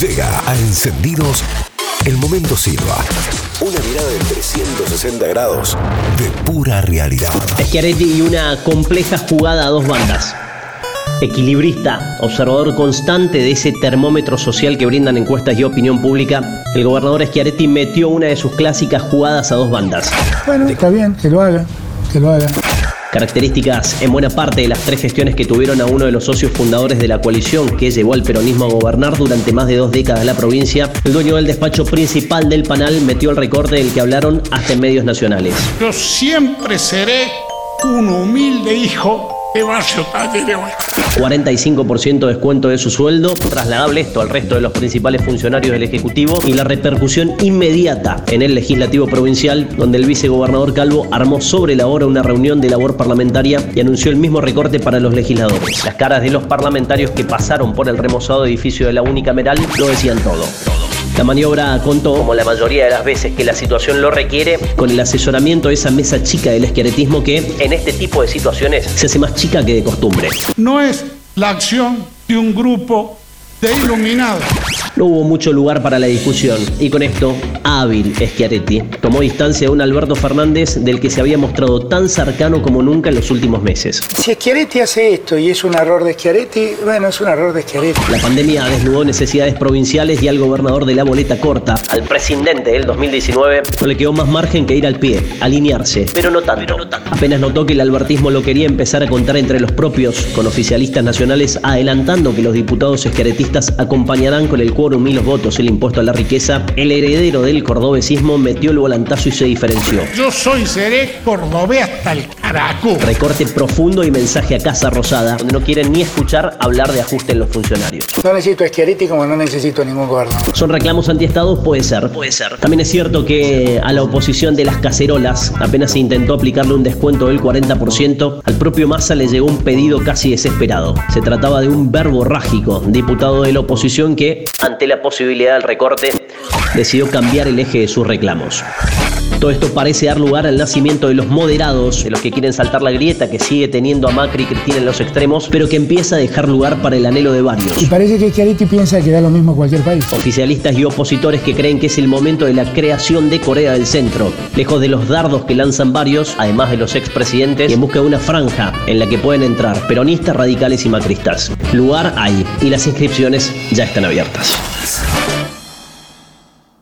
Llega a Encendidos el momento Silva. Una mirada de 360 grados de pura realidad. Schiaretti y una compleja jugada a dos bandas. Equilibrista, observador constante de ese termómetro social que brindan encuestas y opinión pública, el gobernador Schiaretti metió una de sus clásicas jugadas a dos bandas. Bueno, está bien, que lo haga, que lo haga. Características en buena parte de las tres gestiones que tuvieron a uno de los socios fundadores de la coalición que llevó al peronismo a gobernar durante más de dos décadas la provincia, el dueño del despacho principal del panal metió el recorte del que hablaron hasta en medios nacionales. Yo siempre seré un humilde hijo. 45% de descuento de su sueldo, trasladable esto al resto de los principales funcionarios del Ejecutivo y la repercusión inmediata en el Legislativo Provincial, donde el vicegobernador Calvo armó sobre la hora una reunión de labor parlamentaria y anunció el mismo recorte para los legisladores. Las caras de los parlamentarios que pasaron por el remozado edificio de la unicameral lo decían todo. La maniobra contó, como la mayoría de las veces que la situación lo requiere, con el asesoramiento de esa mesa chica del esqueletismo que en este tipo de situaciones se hace más chica que de costumbre. No es la acción de un grupo de iluminados. No hubo mucho lugar para la discusión y con esto, hábil Schiaretti tomó distancia de un Alberto Fernández del que se había mostrado tan cercano como nunca en los últimos meses. Si Schiaretti hace esto y es un error de Schiaretti, bueno, es un error de Schiaretti. La pandemia desnudó necesidades provinciales y al gobernador de la boleta corta, al presidente del 2019, no le quedó más margen que ir al pie, alinearse, pero no tanto. Apenas notó que el albertismo lo quería empezar a contar entre los propios, con oficialistas nacionales adelantando que los diputados esqueretistas acompañarán con el quórum y los votos el impuesto a la riqueza, el heredero del cordobesismo metió el volantazo y se diferenció. Yo soy seré cordobés hasta el caraco. Recorte profundo y mensaje a Casa Rosada, donde no quieren ni escuchar hablar de ajuste en los funcionarios. No necesito a Schiaretti como no necesito ningún gobernador. ¿Son reclamos antiestados? Puede ser. Puede ser. También es cierto que a la oposición de las cacerolas apenas se intentó aplicarle un descuento del 40%, al propio Massa le llegó un pedido casi desesperado. Se trataba de un verbo rágico, diputado de la oposición que, ante la posibilidad del recorte, decidió cambiar el eje de sus reclamos. Todo esto parece dar lugar al nacimiento de los moderados, de los que quieren saltar la grieta que sigue teniendo a Macri y Cristina en los extremos, pero que empieza a dejar lugar para el anhelo de varios. Y parece que Schiaretti piensa que da lo mismo a cualquier país. Oficialistas y opositores que creen que es el momento de la creación de Corea del Centro, lejos de los dardos que lanzan varios, además de los expresidentes, y en busca de una franja en la que pueden entrar peronistas, radicales y macristas. Lugar hay, y las inscripciones ya están abiertas.